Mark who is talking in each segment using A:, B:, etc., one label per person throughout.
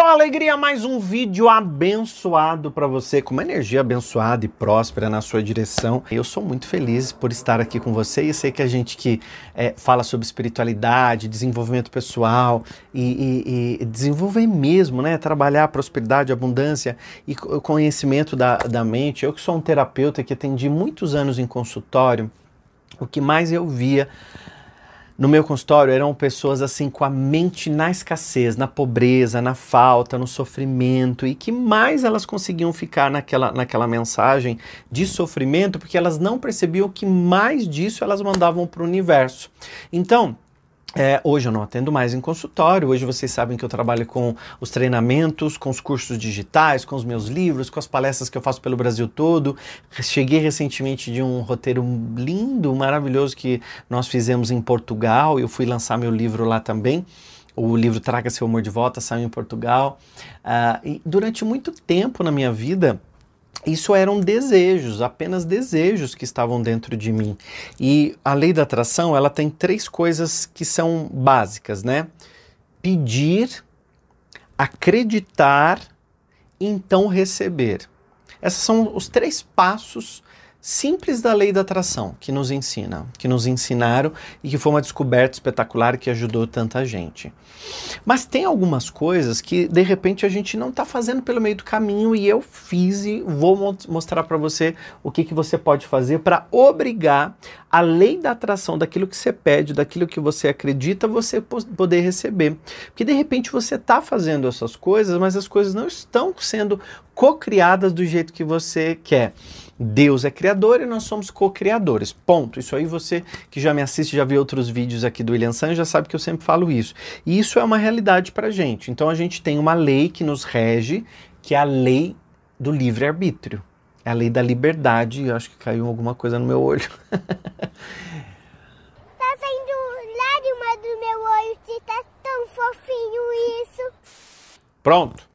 A: Só alegria, mais um vídeo abençoado para você, com uma energia abençoada e próspera na sua direção. Eu sou muito feliz por estar aqui com você e sei que a gente que é, fala sobre espiritualidade, desenvolvimento pessoal e, e, e, desenvolver mesmo, né? Trabalhar prosperidade, abundância e conhecimento da, da mente. Eu que sou um terapeuta que atendi muitos anos em consultório, o que mais eu via no meu consultório eram pessoas assim com a mente na escassez, na pobreza, na falta, no sofrimento e que mais elas conseguiam ficar naquela, naquela mensagem de sofrimento porque elas não percebiam que mais disso elas mandavam para o universo. Então, é, hoje eu não atendo mais em consultório, hoje vocês sabem que eu trabalho com os treinamentos, com os cursos digitais, com os meus livros, com as palestras que eu faço pelo Brasil todo. Cheguei recentemente de um roteiro lindo, maravilhoso que nós fizemos em Portugal, eu fui lançar meu livro lá também. O livro Traga Seu Amor de Volta saiu em Portugal. Uh, e durante muito tempo na minha vida, isso eram desejos, apenas desejos que estavam dentro de mim. E a lei da atração, ela tem três coisas que são básicas, né? Pedir, acreditar, então receber. Esses são os três passos simples da lei da atração que nos ensina, que nos ensinaram e que foi uma descoberta espetacular que ajudou tanta gente. Mas tem algumas coisas que de repente a gente não está fazendo pelo meio do caminho e eu fiz e vou mostrar para você o que, que você pode fazer para obrigar a lei da atração daquilo que você pede, daquilo que você acredita, você poder receber. Porque de repente você está fazendo essas coisas, mas as coisas não estão sendo co-criadas do jeito que você quer. Deus é criador e nós somos co-criadores. Ponto. Isso aí você que já me assiste, já viu outros vídeos aqui do William San, já sabe que eu sempre falo isso. E isso é uma realidade para gente. Então a gente tem uma lei que nos rege, que é a lei do livre-arbítrio. É a lei da liberdade. Eu acho que caiu alguma coisa no meu olho. tá
B: saindo lágrima do meu olho, se tá tão fofinho isso.
A: Pronto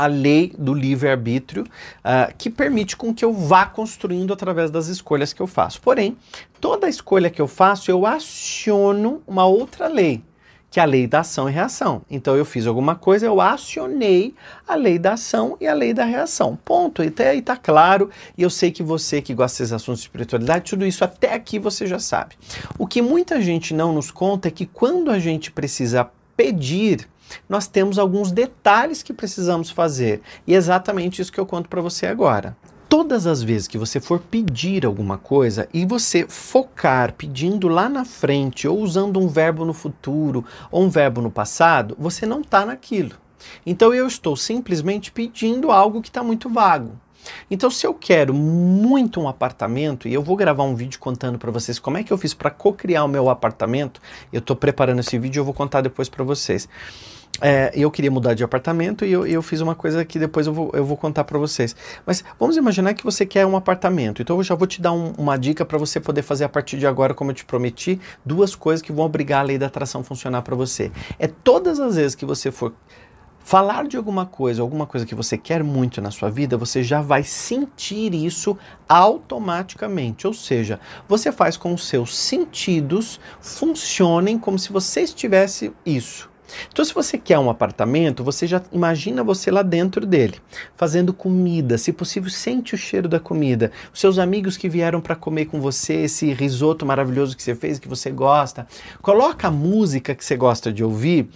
A: a lei do livre-arbítrio uh, que permite com que eu vá construindo através das escolhas que eu faço. Porém, toda escolha que eu faço, eu aciono uma outra lei, que é a lei da ação e reação. Então eu fiz alguma coisa, eu acionei a lei da ação e a lei da reação. Ponto. Até aí tá claro, e eu sei que você que gosta desses assuntos de espiritualidade, tudo isso até aqui você já sabe. O que muita gente não nos conta é que quando a gente precisa pedir, nós temos alguns detalhes que precisamos fazer. E é exatamente isso que eu conto para você agora. Todas as vezes que você for pedir alguma coisa e você focar pedindo lá na frente, ou usando um verbo no futuro, ou um verbo no passado, você não está naquilo. Então eu estou simplesmente pedindo algo que está muito vago. Então, se eu quero muito um apartamento, e eu vou gravar um vídeo contando para vocês como é que eu fiz para co-criar o meu apartamento, eu estou preparando esse vídeo e eu vou contar depois para vocês. É, eu queria mudar de apartamento e eu, eu, fiz uma coisa que depois eu vou, eu vou contar para vocês. Mas vamos imaginar que você quer um apartamento. Então eu já vou te dar um, uma dica para você poder fazer a partir de agora, como eu te prometi, duas coisas que vão obrigar a lei da atração a funcionar para você. É todas as vezes que você for falar de alguma coisa, alguma coisa que você quer muito na sua vida, você já vai sentir isso automaticamente. Ou seja, você faz com os seus sentidos funcionem como se você estivesse isso. Então, se você quer um apartamento, você já imagina você lá dentro dele, fazendo comida, se possível, sente o cheiro da comida. Os seus amigos que vieram para comer com você, esse risoto maravilhoso que você fez, que você gosta. Coloca a música que você gosta de ouvir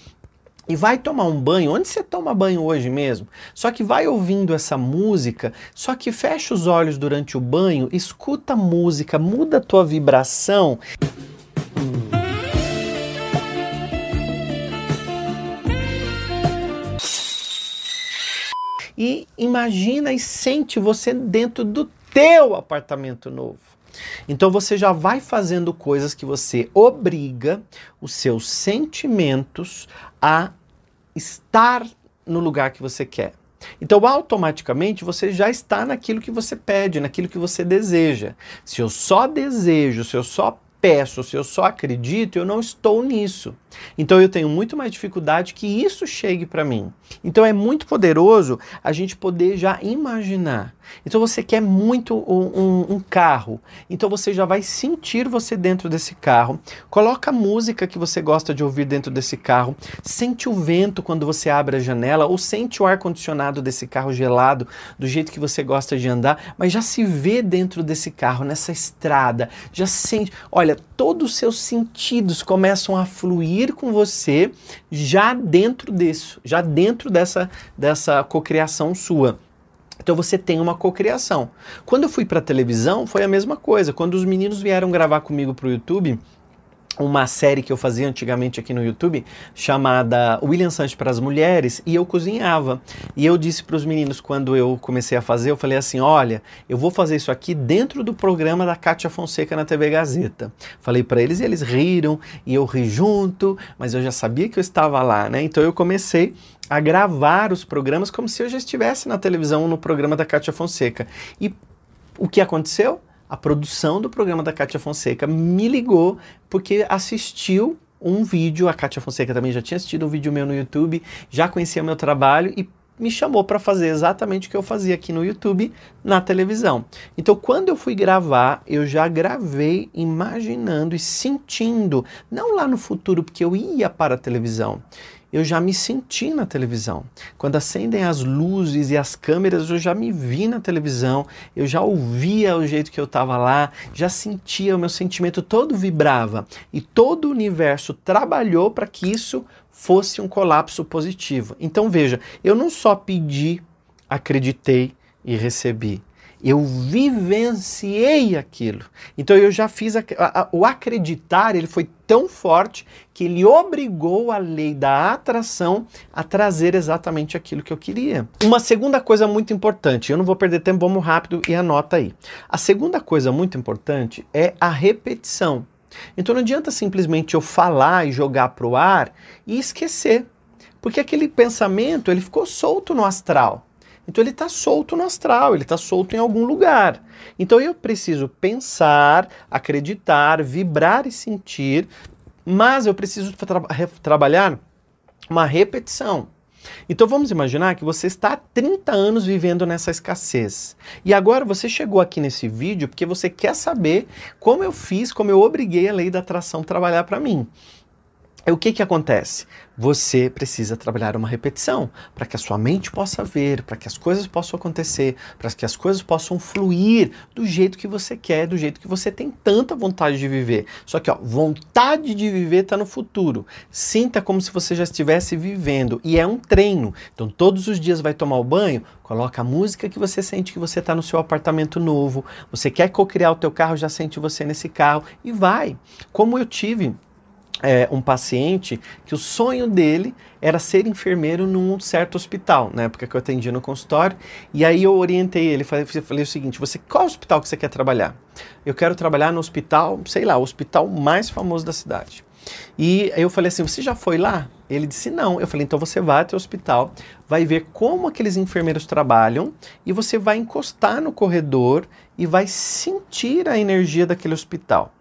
A: e vai tomar um banho, onde você toma banho hoje mesmo? Só que vai ouvindo essa música, só que fecha os olhos durante o banho, escuta a música, muda a tua vibração. E imagina e sente você dentro do teu apartamento novo. Então você já vai fazendo coisas que você obriga os seus sentimentos a estar no lugar que você quer. Então, automaticamente, você já está naquilo que você pede, naquilo que você deseja. Se eu só desejo, se eu só peço, se eu só acredito, eu não estou nisso. Então eu tenho muito mais dificuldade que isso chegue para mim. Então é muito poderoso a gente poder já imaginar. Então você quer muito um, um, um, carro, então você já vai sentir você dentro desse carro. Coloca a música que você gosta de ouvir dentro desse carro. Sente o vento quando você abre a janela ou sente o ar condicionado desse carro gelado do jeito que você gosta de andar, mas já se vê dentro desse carro nessa estrada. Já sente, olha, todos os seus sentidos começam a fluir com você já dentro disso, já dentro dessa, dessa cocriação sua. Então você tem uma cocriação. Quando eu fui para televisão, foi a mesma coisa. Quando os meninos vieram gravar comigo para o YouTube, uma série que eu fazia antigamente aqui no YouTube chamada William Sanches para as Mulheres e eu cozinhava. E eu disse para os meninos quando eu comecei a fazer, eu falei assim: "Olha, eu vou fazer isso aqui dentro do programa da Kátia Fonseca na TV Gazeta". Falei para eles e eles riram e eu ri junto, mas eu já sabia que eu estava lá, né? Então eu comecei a gravar os programas como se eu já estivesse na televisão no programa da Kátia Fonseca. E o que aconteceu? A produção do programa da Kátia Fonseca me ligou porque assistiu um vídeo, a Kátia Fonseca também já tinha assistido um vídeo meu no YouTube, já conhecia meu trabalho e me chamou para fazer exatamente o que eu fazia aqui no YouTube, na televisão. Então, quando eu fui gravar, eu já gravei imaginando e sentindo, não lá no futuro, porque eu ia para a televisão eu já me senti na televisão. Quando acendem as luzes e as câmeras, eu já me vi na televisão, eu já ouvia o jeito que eu estava lá, já sentia, o meu sentimento todo vibrava. E todo o universo trabalhou para que isso fosse um colapso positivo. Então veja, eu não só pedi, acreditei e recebi eu vivenciei aquilo. Então eu já fiz a, a, o acreditar, ele foi tão forte que ele obrigou a lei da atração a trazer exatamente aquilo que eu queria. Uma segunda coisa muito importante, eu não vou perder tempo, vamos rápido e anota aí. A segunda coisa muito importante é a repetição. Então não adianta simplesmente eu falar e jogar para o ar e esquecer, porque aquele pensamento ele ficou solto no astral. Então ele está solto no astral, ele está solto em algum lugar. Então eu preciso pensar, acreditar, vibrar e sentir, mas eu preciso tra trabalhar uma repetição. Então vamos imaginar que você está há 30 anos vivendo nessa escassez. E agora você chegou aqui nesse vídeo porque você quer saber como eu fiz, como eu obriguei a lei da atração trabalhar para mim. O que que acontece? você precisa trabalhar uma repetição para que a sua mente possa ver, para que as coisas possam acontecer, para que as coisas possam fluir do jeito que você quer, do jeito que você tem tanta vontade de viver. Só que, ó, vontade de viver está no futuro. Sinta como se você já estivesse vivendo e é um treino. Então, todos os dias vai tomar o banho, coloca a música que você sente que você está no seu apartamento novo. Você quer co-criar o teu carro, já sente você nesse carro e vai. Como eu tive é, um paciente que o sonho dele era ser enfermeiro num certo hospital, na época que eu atendia no consultório, e aí eu orientei ele, falei, falei o seguinte, você, qual hospital que você quer trabalhar? Eu quero trabalhar no hospital, sei lá, o hospital mais famoso da cidade. E eu falei assim, você já foi lá? Ele disse não. Eu falei, então você vai até o hospital, vai ver como aqueles enfermeiros trabalham e você vai encostar no corredor e vai sentir a energia daquele hospital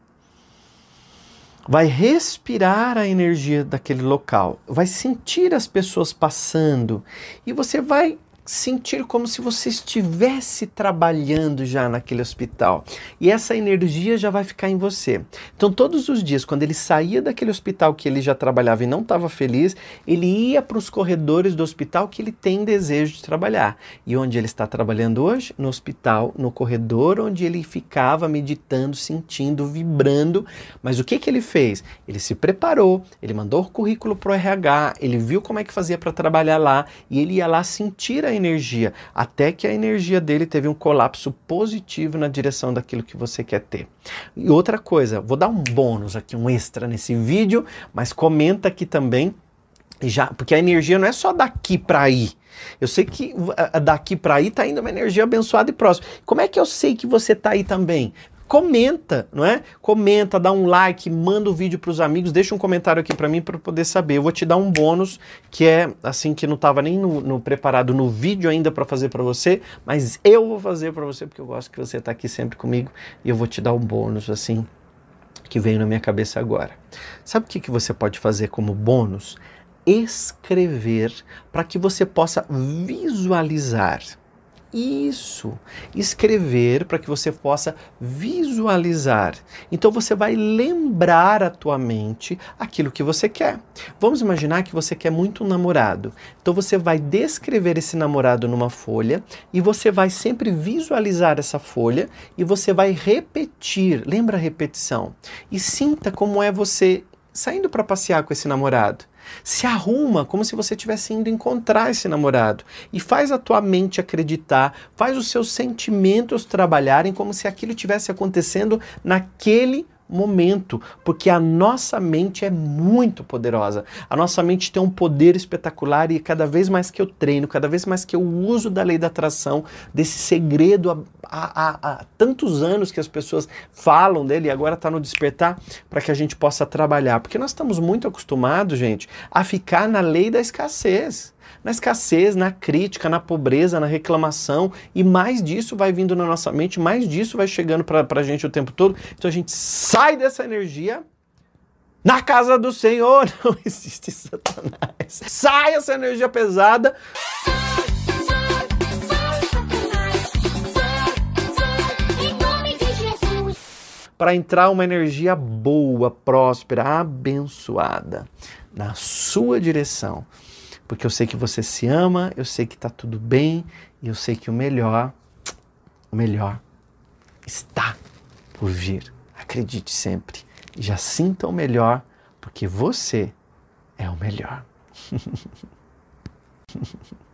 A: vai respirar a energia daquele local, vai sentir as pessoas passando e você vai sentir como se você estivesse trabalhando já naquele hospital. E essa energia já vai ficar em você. Então, todos os dias, quando ele saía daquele hospital que ele já trabalhava e não estava feliz, ele ia para os corredores do hospital que ele tem desejo de trabalhar. E onde ele está trabalhando hoje? No hospital, no corredor onde ele ficava meditando, sentindo, vibrando. Mas o que, que ele fez? Ele se preparou, ele mandou o currículo para o RH, ele viu como é que fazia para trabalhar lá e ele ia lá sentir a energia, até que a energia dele teve um colapso positivo na direção daquilo que você quer ter. E outra coisa, vou dar um bônus aqui, um extra nesse vídeo, mas comenta aqui também já, porque a energia não é só daqui para aí. Eu sei que daqui para aí está indo uma energia abençoada e próxima. Como é que eu sei que você está aí também? Comenta, não é? Comenta, dá um like, manda o vídeo para os amigos, deixa um comentário aqui para mim para poder saber. Eu vou te dar um bônus que é assim que não estava nem no, no, preparado no vídeo ainda para fazer para você, mas eu vou fazer para você porque eu gosto que você está aqui sempre comigo e eu vou te dar um bônus assim que veio na minha cabeça agora. Sabe o que, que você pode fazer como bônus? Escrever para que você possa visualizar isso. Escrever para que você possa visualizar. Então você vai lembrar a tua mente aquilo que você quer. Vamos imaginar que você quer muito um namorado. Então você vai descrever esse namorado numa folha e você vai sempre visualizar essa folha e você vai repetir. Lembra a repetição? E sinta como é você saindo para passear com esse namorado. Se arruma como se você estivesse indo encontrar esse namorado e faz a tua mente acreditar, faz os seus sentimentos trabalharem como se aquilo tivesse acontecendo naquele momento, porque a nossa mente é muito poderosa. A nossa mente tem um poder espetacular e cada vez mais que eu treino, cada vez mais que eu uso da lei da atração, desse segredo há, há, há tantos anos que as pessoas falam dele e agora está no despertar para que a gente possa trabalhar. Porque nós estamos muito acostumados, gente, a ficar na lei da escassez na escassez, na crítica, na pobreza, na reclamação, e mais disso vai vindo na nossa mente, mais disso vai chegando para a gente o tempo todo. Então a gente sai dessa energia. Na casa do Senhor não existe Satanás. Sai essa energia pesada. Para entrar uma energia boa, próspera, abençoada na sua direção porque eu sei que você se ama, eu sei que está tudo bem e eu sei que o melhor, o melhor está por vir. Acredite sempre e já sinta o melhor, porque você é o melhor.